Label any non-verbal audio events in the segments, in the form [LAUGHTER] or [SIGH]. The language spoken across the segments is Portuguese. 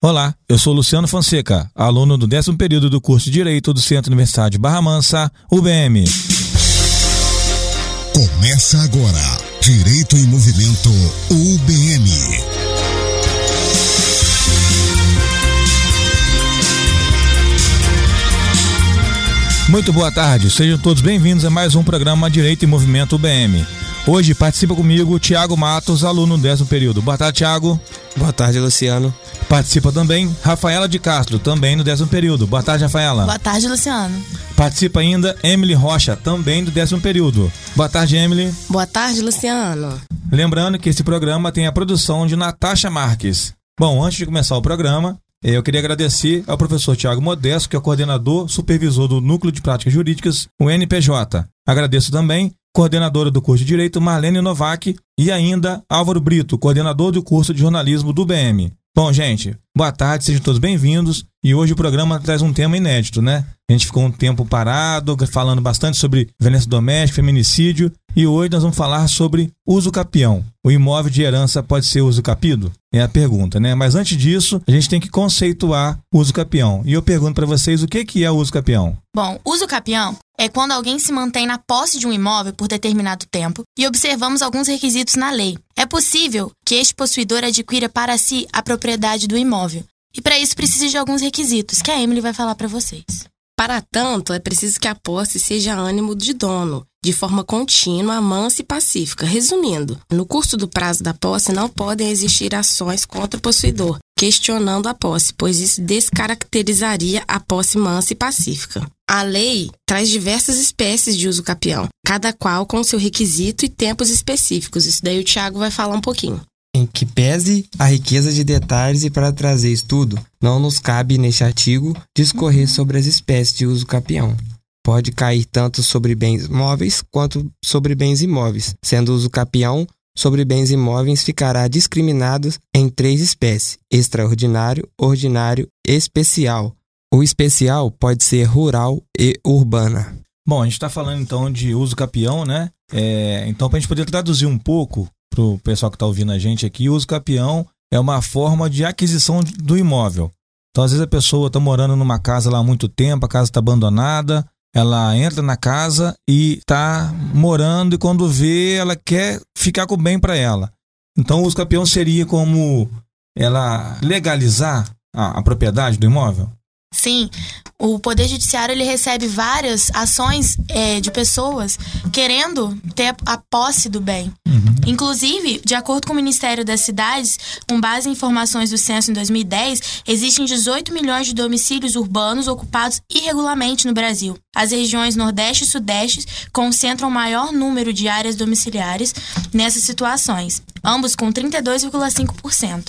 Olá, eu sou Luciano Fonseca, aluno do décimo período do curso de Direito do Centro Universidade Barra Mansa, UBM. Começa agora, Direito em Movimento, UBM. Muito boa tarde, sejam todos bem-vindos a mais um programa Direito em Movimento UBM. Hoje participa comigo o Tiago Matos, aluno do décimo período. Boa tarde, Tiago. Boa tarde, Luciano. Participa também Rafaela de Castro, também no décimo período. Boa tarde, Rafaela. Boa tarde, Luciano. Participa ainda Emily Rocha, também do décimo período. Boa tarde, Emily. Boa tarde, Luciano. Lembrando que esse programa tem a produção de Natasha Marques. Bom, antes de começar o programa, eu queria agradecer ao professor Tiago Modesto, que é o coordenador supervisor do Núcleo de Práticas Jurídicas, o NPJ. Agradeço também coordenadora do curso de Direito, Marlene Novak, e ainda Álvaro Brito, coordenador do curso de jornalismo do BM. Bom, gente, boa tarde, sejam todos bem-vindos. E hoje o programa traz um tema inédito, né? A gente ficou um tempo parado, falando bastante sobre violência doméstica, feminicídio, e hoje nós vamos falar sobre uso capião. O imóvel de herança pode ser uso capido? É a pergunta, né? Mas antes disso, a gente tem que conceituar uso capião. E eu pergunto para vocês o que que é o uso capião? Bom, uso capião é quando alguém se mantém na posse de um imóvel por determinado tempo e observamos alguns requisitos na lei. É possível que este possuidor adquira para si a propriedade do imóvel. E para isso precisa de alguns requisitos que a Emily vai falar para vocês. Para tanto, é preciso que a posse seja ânimo de dono, de forma contínua, mansa e pacífica. Resumindo, no curso do prazo da posse não podem existir ações contra o possuidor, questionando a posse, pois isso descaracterizaria a posse mansa e pacífica. A lei traz diversas espécies de uso capião, cada qual com seu requisito e tempos específicos. Isso daí o Tiago vai falar um pouquinho. Em que pese a riqueza de detalhes e para trazer estudo, não nos cabe neste artigo discorrer sobre as espécies de uso capião. Pode cair tanto sobre bens móveis quanto sobre bens imóveis, sendo o uso capião sobre bens imóveis ficará discriminado em três espécies: extraordinário, ordinário e especial. O especial pode ser rural e urbana. Bom, a gente está falando então de uso capião, né? É, então, para a gente poder traduzir um pouco para o pessoal que está ouvindo a gente aqui, o uso capião é uma forma de aquisição do imóvel. Então, às vezes a pessoa está morando numa casa lá há muito tempo, a casa está abandonada, ela entra na casa e está morando e quando vê, ela quer ficar com o bem para ela. Então, o uso capião seria como ela legalizar a, a propriedade do imóvel? Sim, o Poder Judiciário ele recebe várias ações é, de pessoas querendo ter a posse do bem. Uhum. Inclusive, de acordo com o Ministério das Cidades, com base em informações do censo em 2010, existem 18 milhões de domicílios urbanos ocupados irregularmente no Brasil. As regiões Nordeste e Sudeste concentram o maior número de áreas domiciliares nessas situações, ambos com 32,5%.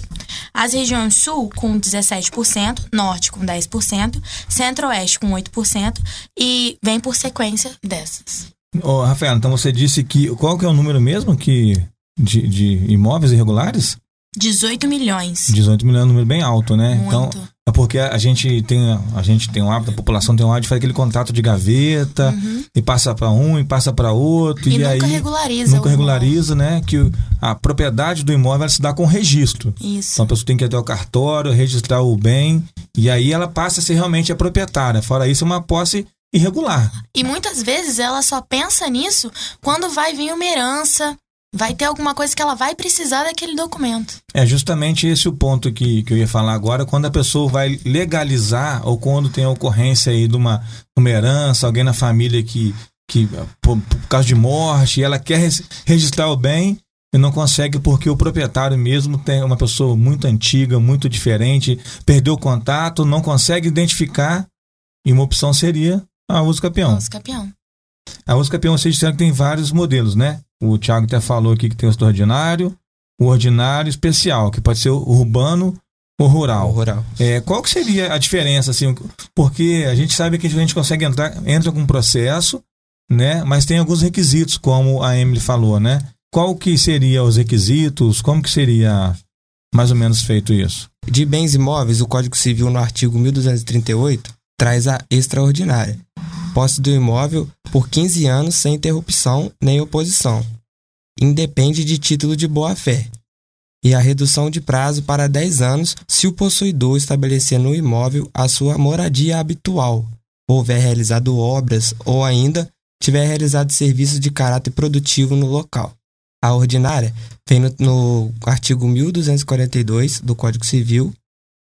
As regiões Sul com 17%, Norte com 10%, Centro-Oeste com 8% e vem por sequência dessas. Ô, Rafael, então você disse que qual que é o número mesmo que de, de imóveis irregulares? 18 milhões. 18 milhões é um número bem alto, né? Muito. Então, é porque a gente tem a gente tem um hábito, a população tem um hábito de fazer aquele contrato de gaveta e passa para um e passa para outro Uhum. E, e, nunca aí regulariza. nunca o regulariza, né? Que a propriedade do imóvel se dá com registro. Isso. Então a pessoa tem que ir até o cartório, registrar o bem e aí ela passa a ser realmente a proprietária. Fora isso, é uma posse irregular. E muitas vezes ela só pensa nisso quando vai vir uma herança, vai ter alguma coisa que ela vai precisar daquele documento. É justamente esse o ponto que, que eu ia falar agora, quando a pessoa vai legalizar ou quando tem a ocorrência aí de uma, uma herança, alguém na família que, que por, por causa de morte, ela quer res- registrar o bem e não consegue porque o proprietário mesmo tem uma pessoa muito antiga, muito diferente, perdeu o contato, não consegue identificar e uma opção seria a uso campeão. A uso capião, vocês disseram que tem vários modelos, né? O Thiago até falou aqui que tem o ordinário, o ordinário especial, que pode ser o urbano ou rural. O rural. É, qual que seria a diferença, assim? Porque a gente sabe que a gente consegue entrar, entra com um processo, né? Mas tem alguns requisitos, como a Emily falou, né? Qual que seria os requisitos? Como que seria mais ou menos feito isso? De bens imóveis, o Código Civil, no artigo 1238, traz a extraordinária. Posse do imóvel por 15 anos sem interrupção nem oposição. Independe de título de boa-fé. e a redução de prazo para 10 anos se o possuidor estabelecer no imóvel a sua moradia habitual, houver realizado obras ou ainda tiver realizado serviços de caráter produtivo no local. A ordinária vem no, no artigo 1242 do Código Civil,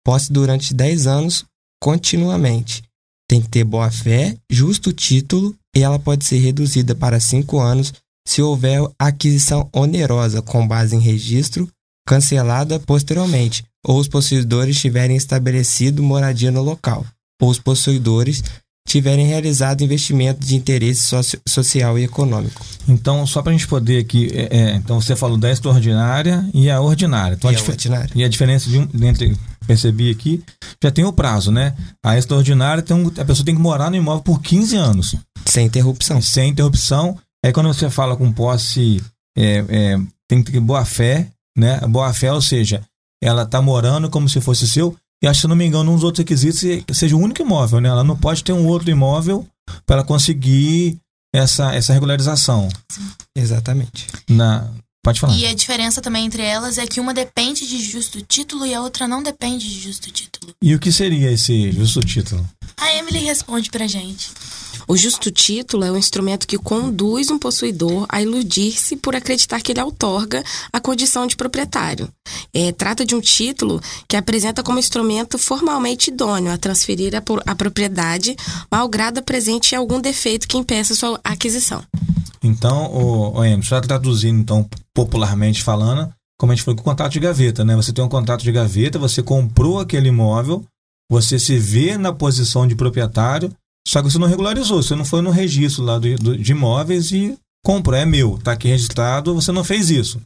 posse durante 10 anos continuamente. Tem que ter boa-fé, justo título e ela pode ser reduzida para 5 anos se houver aquisição onerosa com base em registro cancelada posteriormente, ou os possuidores tiverem estabelecido moradia no local, ou os possuidores tiverem realizado investimento de interesse social e econômico. Então, só para a gente poder aqui, é, é, então você falou da extraordinária e a ordinária. Então, E a, a ordinária. e a diferença de um, entre, percebi aqui, já tem o prazo, né? A extraordinária, tem um, a pessoa tem que morar no imóvel por 15 anos, Sem interrupção. sem interrupção. Aí quando você fala com posse, é, é, tem que ter boa fé, né? Boa fé, ou seja, ela tá morando como se fosse seu, e acho que, se não me engano, uns outros requisitos se- seja o único imóvel, né? Ela não pode ter um outro imóvel para conseguir essa, essa regularização. Exatamente. Na... Pode falar. E a diferença também entre elas é que uma depende de justo título e a outra não depende de justo título. E o que seria esse justo título? A Emily responde pra gente. O justo título é o instrumento que conduz um possuidor a iludir-se por acreditar que ele outorga a condição de proprietário. É, trata de um título que apresenta como instrumento formalmente idôneo a transferir a, por- a propriedade, malgrado presente algum defeito que impeça sua aquisição. Então, o, o Emerson, já traduzindo, então, popularmente falando, como a gente falou, com contrato de gaveta, né? Você tem um contrato de gaveta, você comprou aquele imóvel, você se vê na posição de proprietário, só que você não regularizou, você não foi no registro lá do, do- de imóveis e comprou, é meu, tá aqui registrado, você não fez isso.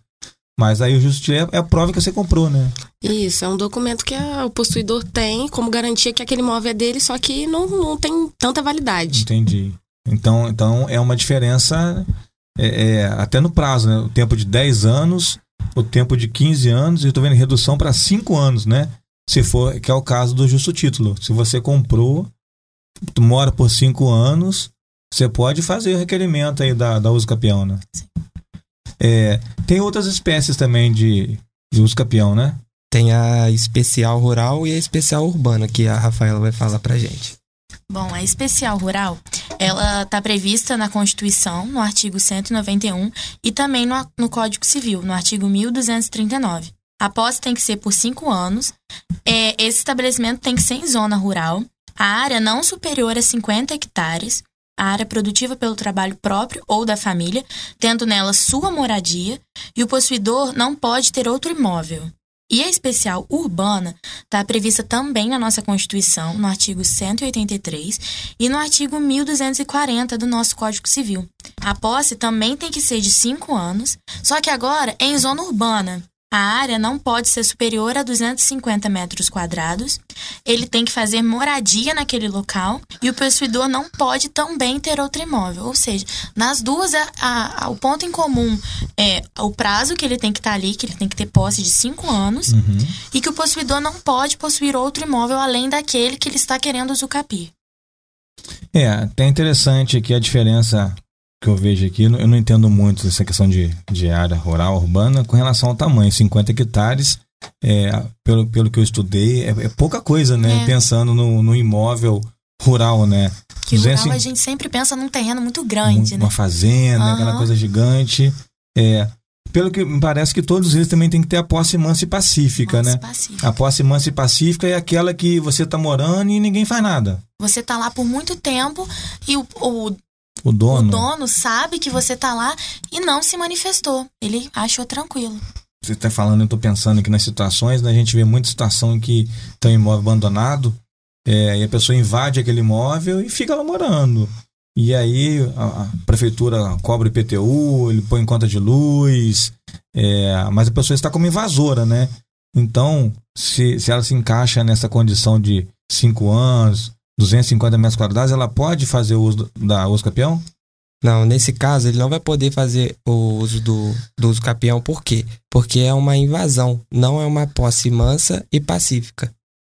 Mas aí o justo é, é a prova que você comprou, né? Isso, é um documento que a- o possuidor tem como garantia que aquele imóvel é dele, só que não, não tem tanta validade. Entendi. Então, então é uma diferença é, é, até no prazo, né? O tempo de 10 anos, o tempo de 15 anos, e eu tô vendo redução para 5 anos, né? Se for, que é o caso do justo título. Se você comprou, mora por 5 anos, você pode fazer o requerimento aí da, da uso capião, né? É, tem outras espécies também de, de uso capião, né? Tem a especial rural e a especial urbana, que a Rafaela vai falar pra gente. Bom, a especial rural, ela está prevista na Constituição, no artigo 191, e também no, no Código Civil, no artigo 1239. A posse tem que ser por cinco anos. É, esse estabelecimento tem que ser em zona rural. A área não superior a 50 hectares. A área produtiva pelo trabalho próprio ou da família, tendo nela sua moradia, e o possuidor não pode ter outro imóvel. E a especial urbana está prevista também na nossa Constituição, no artigo 183 e no artigo 1240 do nosso Código Civil. A posse também tem que ser de 5 anos, só que agora é em zona urbana. A área não pode ser superior a 250 metros quadrados, ele tem que fazer moradia naquele local e o possuidor não pode também ter outro imóvel. Ou seja, nas duas, a- a- o ponto em comum é o prazo que ele tem que estar ali, que ele tem que ter posse de 5 anos, e que o possuidor não pode possuir outro imóvel além daquele que ele está querendo usucapir. É, até interessante aqui a diferença que eu vejo aqui. Eu não entendo muito essa questão de, de área rural, urbana, com relação ao tamanho. 50 hectares, é, pelo, pelo que eu estudei, é, é pouca coisa, né? É. Pensando no, no imóvel rural, né? Que rural 250 a gente sempre pensa num terreno muito grande, uma né? fazenda, Aham. aquela coisa gigante. É, pelo que me parece que todos eles também têm que ter a posse mansa e pacífica, Nossa, né? pacífico. A posse mansa e pacífica é aquela que você tá morando e ninguém faz nada. Você tá lá por muito tempo e o, o, O o dono. dono sabe que você tá lá e não se manifestou. Ele achou tranquilo. você está falando, eu estou pensando aqui nas situações, né? a gente vê muita situação em que tem um imóvel abandonado é, e a pessoa invade aquele imóvel e fica lá morando. E aí a, a prefeitura cobra IPTU, ele põe em conta de luz, é, mas a pessoa está como invasora, né? Então, se, se ela se encaixa nessa condição de 5 anos, 250 metros quadrados, ela pode fazer o uso da uso capião? Não, nesse caso ele não vai poder fazer o uso do, do uso capião, por quê? Porque é uma invasão, não é uma posse mansa e pacífica.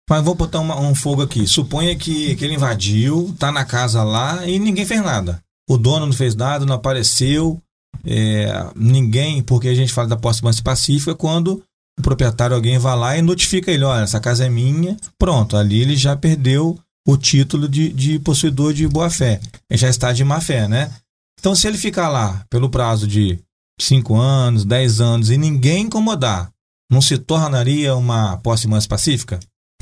Mas vou botar uma- um fogo aqui. Suponha que, que ele invadiu, tá na casa lá e ninguém fez nada. O dono não fez nada, não apareceu. é, ninguém, porque a gente fala da posse mansa e pacífica quando o proprietário, alguém vai lá e notifica ele: olha, essa casa é minha. Pronto, ali ele já perdeu o título de, de possuidor de boa-fé. Ele já está de má-fé, né? Então, se ele ficar lá pelo prazo de 5 anos, 10 anos e ninguém incomodar, não se tornaria uma posse mais pacífica?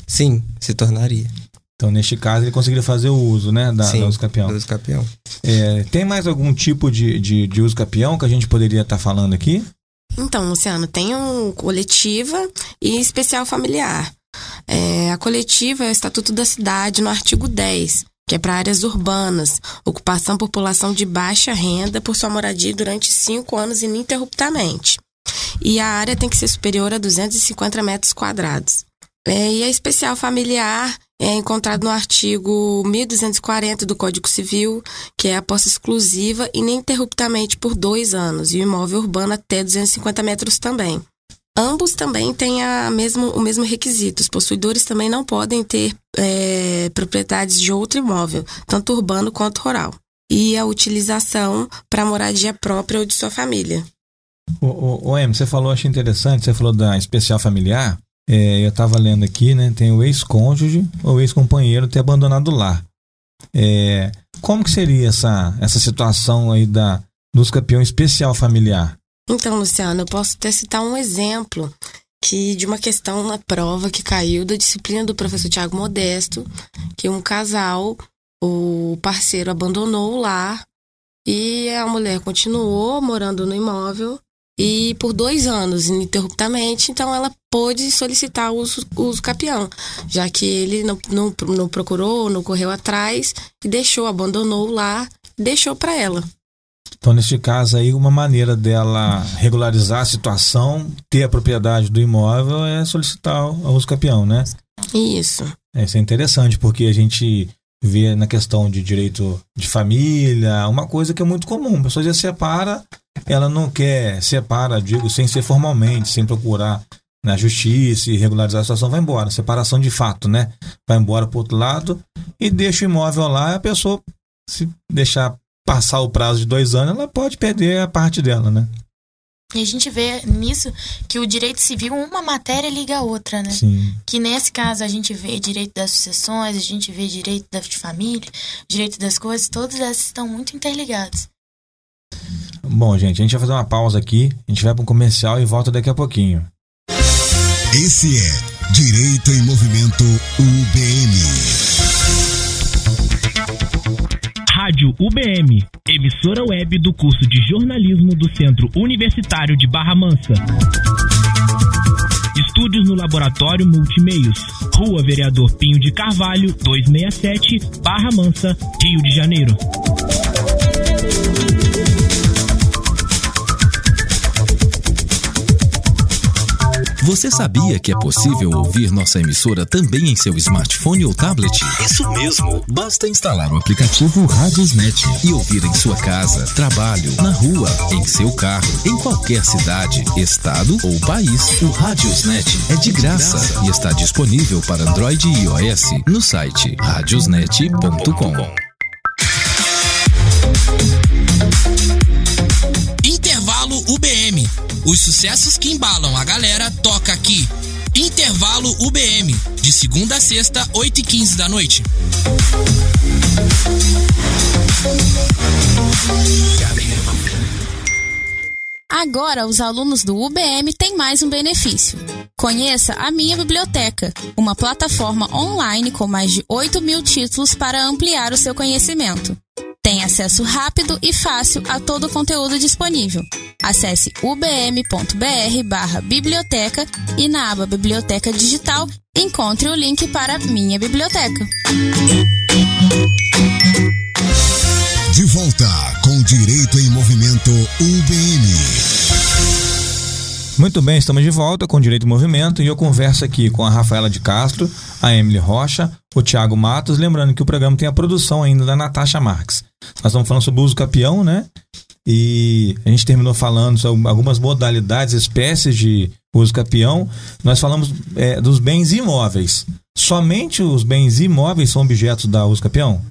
Sim, se tornaria. Então, neste caso, ele conseguiria fazer o uso, né, da, Sim, da uso capião. do uso capião. É, tem mais algum tipo de, de, de uso capião que a gente poderia estar falando aqui? Então, Luciano, tem um coletiva e especial familiar. É, a coletiva é o Estatuto da Cidade, no artigo 10, que é para áreas urbanas, ocupação população de baixa renda por sua moradia durante cinco anos ininterruptamente. E a área tem que ser superior a 250 metros quadrados. É, e a especial familiar é encontrado no artigo 1240 do Código Civil, que é a posse exclusiva ininterruptamente por dois anos, e o imóvel urbano até 250 metros também. Ambos também têm a mesmo, o mesmo requisito. Os possuidores também não podem ter é, propriedades de outro imóvel, tanto urbano quanto rural. E a utilização para moradia própria ou de sua família. O, o, o Em, você falou, achei interessante, você falou da especial familiar. É, eu estava lendo aqui, né? Tem o ex-cônjuge ou ex-companheiro ter abandonado o lar. É, como que seria essa, essa situação aí da, dos campeão especial familiar? Então, Luciano, eu posso até citar um exemplo que de uma questão na prova que caiu da disciplina do professor Tiago Modesto, que um casal, o parceiro abandonou o lar e a mulher continuou morando no imóvel e por dois anos ininterruptamente, então ela pôde solicitar o uso, uso capião, já que ele não, não, não procurou, não correu atrás e deixou, abandonou o lar, deixou para ela. Então, neste caso aí, uma maneira dela regularizar a situação, ter a propriedade do imóvel, é solicitar o uso capião, né? Isso. É, Isso é interessante, porque a gente vê na questão de direito de família, uma coisa que é muito comum. A pessoa já separa, ela não quer, separa, digo, sem ser formalmente, sem procurar na justiça e regularizar a situação, vai embora. Separação de fato, né? Vai embora pro outro lado e deixa o imóvel lá, a pessoa, se deixar passar o prazo de dois anos, ela pode perder a parte dela, né? E a gente vê nisso que o direito civil, uma matéria liga a outra, né? Sim. Que nesse caso a gente vê direito das sucessões, a gente vê direito da de família, direito das coisas, todas essas estão muito interligadas. Bom, gente, a gente vai fazer uma pausa aqui, a gente vai para um comercial e volta daqui a pouquinho. Esse é Direito em Movimento UBM. Rádio UBM, emissora web do curso de jornalismo do Centro Universitário de Barra Mansa. Estúdios no Laboratório Multimeios, Rua Vereador Pinho de Carvalho, 267, Barra Mansa, Rio de Janeiro. Você sabia que é possível ouvir nossa emissora também em seu smartphone ou tablet? Isso mesmo! Basta instalar o aplicativo Radiosnet e ouvir em sua casa, trabalho, na rua, em seu carro, em qualquer cidade, estado ou país. O Radiosnet é de graça e está disponível para Android e iOS no site radiosnet.com. Os sucessos que embalam a galera toca aqui. Intervalo UBM. De segunda a sexta, 8 e 15 da noite. Agora, os alunos do UBM têm mais um benefício. Conheça a Minha Biblioteca, uma plataforma online com mais de 8 mil títulos para ampliar o seu conhecimento. Tem acesso rápido e fácil a todo o conteúdo disponível. Acesse ubm.br biblioteca e na aba Biblioteca Digital encontre o link para Minha Biblioteca. De volta com Direito em Movimento UBM. Muito bem, estamos de volta com Direito e Movimento e eu converso aqui com a Rafaela de Castro, a Emily Rocha, o Tiago Matos, lembrando que o programa tem a produção ainda da Natasha Marques. Nós estamos falando sobre o uso capião, né? E a gente terminou falando sobre algumas modalidades, espécies de uso capião. Nós falamos é, dos bens imóveis. Somente os bens imóveis são objetos da uso capião?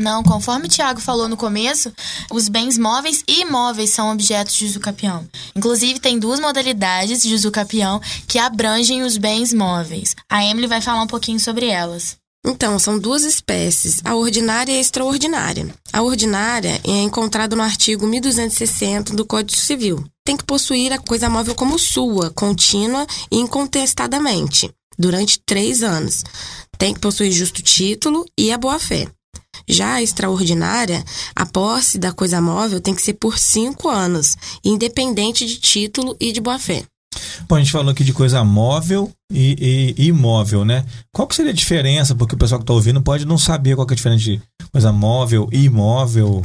Não, conforme o Tiago falou no começo, os bens móveis e imóveis são objetos de uso capião. Inclusive, tem duas modalidades de uso capião que abrangem os bens móveis. A Emily vai falar um pouquinho sobre elas. Então, são duas espécies, a ordinária e a extraordinária. A ordinária é encontrada no artigo 1260 do Código Civil. Tem que possuir a coisa móvel como sua, contínua e incontestadamente, durante três anos. Tem que possuir justo título e a boa-fé. Já a extraordinária, a posse da coisa móvel tem que ser por cinco anos, independente de título e de boa-fé. Bom, a gente falou aqui de coisa móvel e, e, imóvel, né? Qual que seria a diferença? Porque o pessoal que está ouvindo pode não saber qual que é a diferença de coisa móvel e imóvel.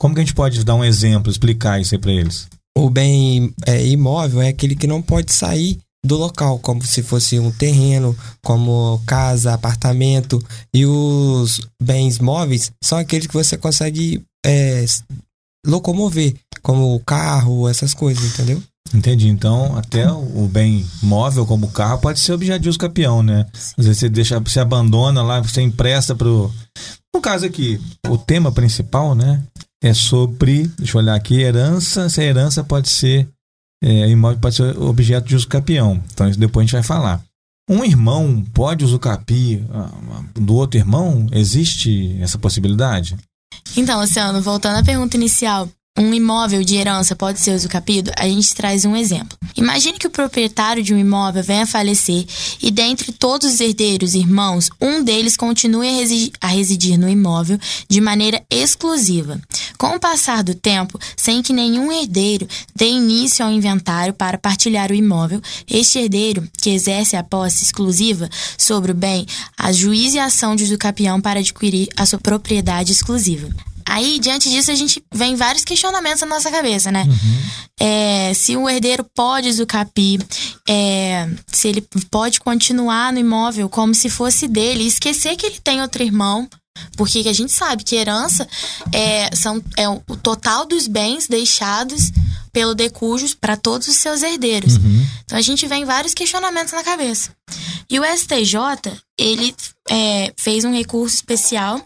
Como que a gente pode dar um exemplo, explicar isso aí para eles? O bem é, imóvel é aquele que não pode sair do local, como se fosse um terreno, como casa, apartamento. E os bens móveis são aqueles que você consegue é, locomover, como o carro, essas coisas, entendeu? Entendi. Então, até o bem móvel, como o carro, pode ser objeto de uso capião, né? Às vezes você deixa, você abandona lá, você empresta pro. No caso aqui, o tema principal, né? É sobre, deixa eu olhar aqui, herança. Se a herança pode ser é, imóvel pode ser objeto de usucapião. Então, isso depois a gente vai falar. Um irmão pode usucapir do outro irmão? Existe essa possibilidade? Então, Luciano, voltando à pergunta inicial, um imóvel de herança pode ser usucapido, a gente traz um exemplo. Imagine que o proprietário de um imóvel venha a falecer e, dentre todos os herdeiros irmãos, um deles continue a residir, a residir no imóvel de maneira exclusiva. Com o passar do tempo, sem que nenhum herdeiro dê início ao inventário para partilhar o imóvel, este herdeiro, que exerce a posse exclusiva sobre o bem, ajuize a ação de usucapião para adquirir a sua propriedade exclusiva. Aí, diante disso, a gente vem vários questionamentos na nossa cabeça, né? Uhum. É, se o herdeiro pode usucapi, é, se ele pode continuar no imóvel como se fosse dele, esquecer que ele tem outro irmão, porque a gente sabe que herança é, são, é o total dos bens deixados pelo decujus para todos os seus herdeiros. Uhum. Então a gente vem vários questionamentos na cabeça. E o STJ, ele é, fez um recurso especial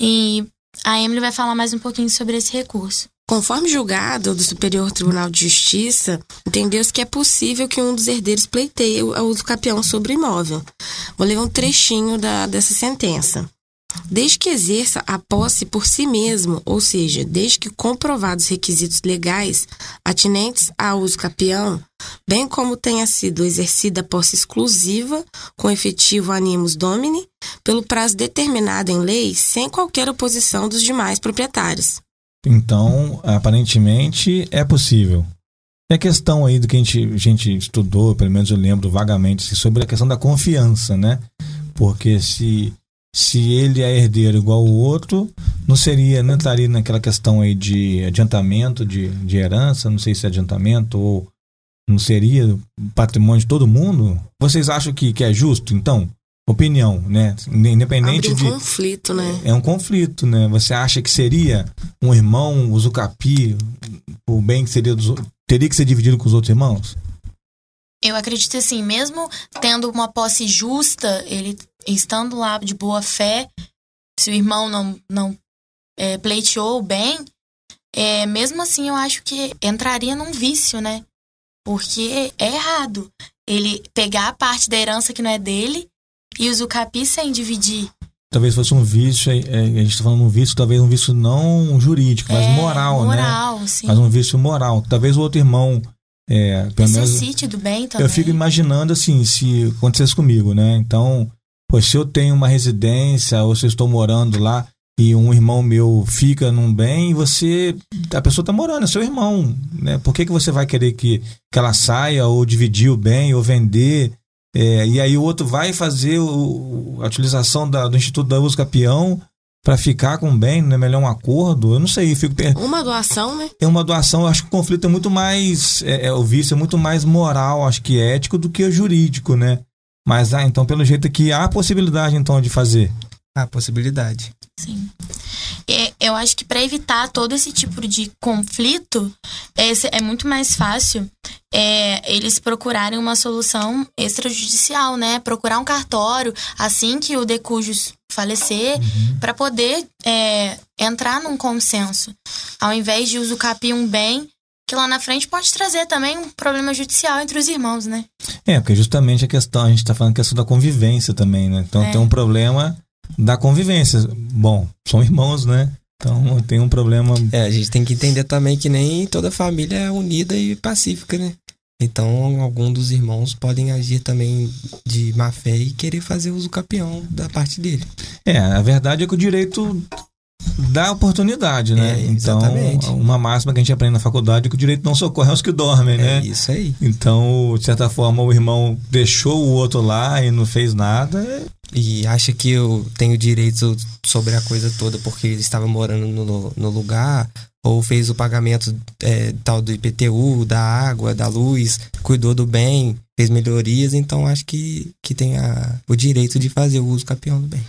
e a Emily vai falar mais um pouquinho sobre esse recurso. Conforme julgado do Superior Tribunal de Justiça, entendeu-se que é possível que um dos herdeiros pleiteie o uso capião sobre o imóvel. Vou ler um trechinho da, dessa sentença. Desde que exerça a posse por si mesmo, ou seja, desde que comprovados requisitos legais atinentes ao uso capião, bem como tenha sido exercida a posse exclusiva com efetivo animus domini, pelo prazo determinado em lei, sem qualquer oposição dos demais proprietários. Então, aparentemente, é possível. E a questão aí do que a gente, a gente estudou, pelo menos eu lembro vagamente, sobre a questão da confiança, né? Porque se se ele é herdeiro igual o outro, não seria, não estaria naquela questão aí de adiantamento de, de herança, não sei se é adiantamento ou não seria patrimônio de todo mundo? Vocês acham que, que é justo, então? Opinião, né? Independente Abre um de. conflito, né? É um conflito, né? Você acha que seria um irmão, usucapi, o bem que seria dos, teria que ser dividido com os outros irmãos? Eu acredito assim, mesmo tendo uma posse justa, ele estando lá de boa fé, se o irmão não, não é, pleiteou bem, é, mesmo assim eu acho que entraria num vício, né? Porque é errado ele pegar a parte da herança que não é dele e o Zucapi sem dividir. Talvez fosse um vício, é, a gente está falando um vício, talvez um vício não jurídico, mas É, moral, moral, né? sim. Mas um vício moral. Talvez o outro irmão. É, pelo menos, Necessite do bem também. eu fico imaginando assim, se acontecesse comigo, né? Então, pô, se eu tenho uma residência ou se eu estou morando lá e um irmão meu fica num bem você. A pessoa está morando, é seu irmão, né? Por que, que você vai querer que, que ela saia ou dividir o bem ou vender? É, e aí o outro vai fazer o, a utilização da- do Instituto da Uso Capião para ficar com o bem, não é melhor um acordo? Eu não sei, eu fico Uma doação, né? é uma doação, eu acho que o conflito é muito mais. É, é, o vício é muito mais moral, acho que ético, do que jurídico, né? Mas, ah, então, pelo jeito aqui há possibilidade, então, de fazer. A possibilidade. Sim. É, eu acho que para evitar todo esse tipo de conflito, é, é muito mais fácil é, eles procurarem uma solução extrajudicial, né? Procurar um cartório assim que o decujus falecer, uhum. para poder é, entrar num consenso. Ao invés de usucapiar um bem que lá na frente pode trazer também um problema judicial entre os irmãos, né? É, porque justamente a questão, a gente está falando a questão da convivência também, né? Então é. tem um problema da convivência. Bom, são irmãos, né? Então tem um problema. É, a gente tem que entender também que nem toda família é unida e pacífica, né? Então, algum dos irmãos podem agir também de má fé e querer fazer uso campeão da parte dele. É, a verdade é que o direito dá oportunidade, né? É, então, uma máxima que a gente aprende na faculdade é que o direito não socorre aos que dormem, né? É isso aí. Então, de certa forma, o irmão deixou o outro lá e não fez nada. É e acha que eu tenho direito sobre a coisa toda porque ele estava morando no, no lugar, ou fez o pagamento é, tal do IPTU, da água, da luz, cuidou do bem, fez melhorias, então acho que, que tem a, o direito de fazer o uso campeão do bem.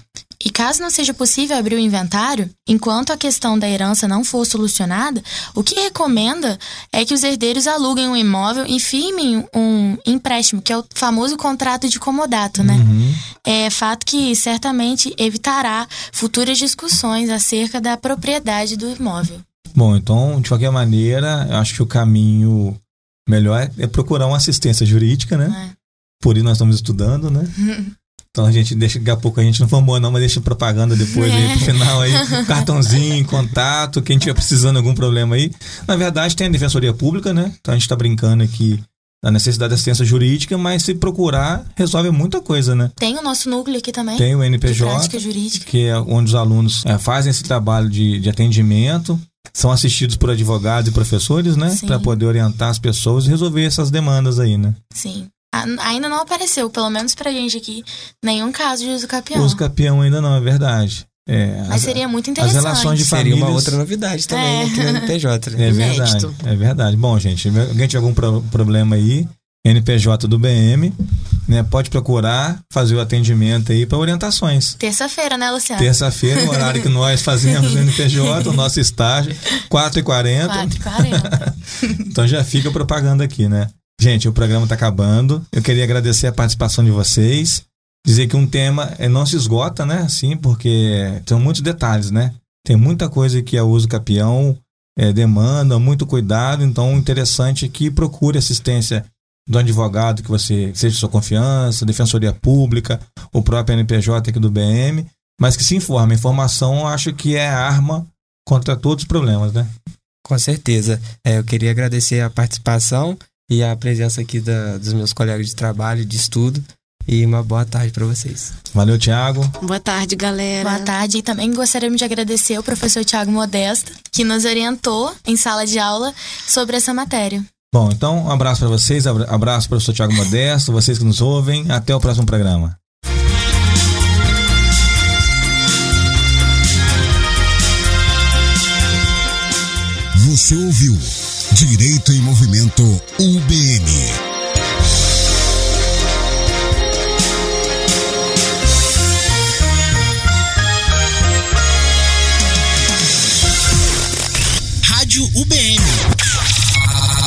E caso não seja possível abrir o inventário, enquanto a questão da herança não for solucionada, o que recomenda é que os herdeiros aluguem um imóvel e firmem um empréstimo, que é o famoso contrato de comodato, né? Uhum. É fato que certamente evitará futuras discussões acerca da propriedade do imóvel. Bom, então, de qualquer maneira, eu acho que o caminho melhor é procurar uma assistência jurídica, né? É. Por isso nós estamos estudando, né? [LAUGHS] Então a gente deixa, daqui a pouco a gente não formou não, mas deixa propaganda depois é. aí pro final aí, [LAUGHS] cartãozinho, contato, quem tiver precisando de algum problema aí. Na verdade tem a Defensoria Pública, né? Então a gente tá brincando aqui da necessidade de assistência jurídica, mas se procurar, resolve muita coisa, né? Tem o nosso núcleo aqui também. Tem o NPJ, que é onde os alunos é, fazem esse trabalho de, de atendimento, são assistidos por advogados e professores, né? Para poder orientar as pessoas e resolver essas demandas aí, né? Sim. Ainda não apareceu, pelo menos pra gente aqui, nenhum caso de uso capião. Uso capião ainda não, é verdade. É, Mas as, seria muito interessante. As relações de família. Seria uma outra novidade também é. aqui no NPJ. Né? É verdade, é verdade. Bom, gente, alguém tiver algum pro problema aí, NPJ do BM, né? Pode procurar fazer o atendimento aí para orientações. Terça-feira, né, Luciano? Terça-feira, o horário que nós [LAUGHS] fazemos no NPJ, o nosso estágio, 4h40. [LAUGHS] 4h40. então já fica propaganda aqui, né? Gente, o programa está acabando. Eu queria agradecer a participação de vocês. Dizer que um tema é, não se esgota, né? Assim, porque tem muitos detalhes, né? Tem muita coisa que a uso capião é, demanda, muito cuidado. Então, interessante que procure assistência do advogado que você seja de sua confiança, defensoria pública, o próprio NPJ aqui do BM, mas que se informe. Informação, acho que é arma contra todos os problemas, né? Com certeza. É, eu queria agradecer a participação e a presença aqui da, dos meus colegas de trabalho, de estudo. E uma boa tarde para vocês. Valeu, Tiago. Boa tarde, galera. Boa tarde. E também gostaríamos de agradecer ao professor Tiago Modesto, que nos orientou em sala de aula sobre essa matéria. Bom, então um abraço para vocês, abraço para o professor Tiago Modesto, vocês que nos ouvem. Até o próximo programa. Você ouviu Direito em Movimento UBM. Rádio UBM.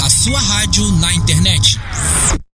A sua rádio na internet.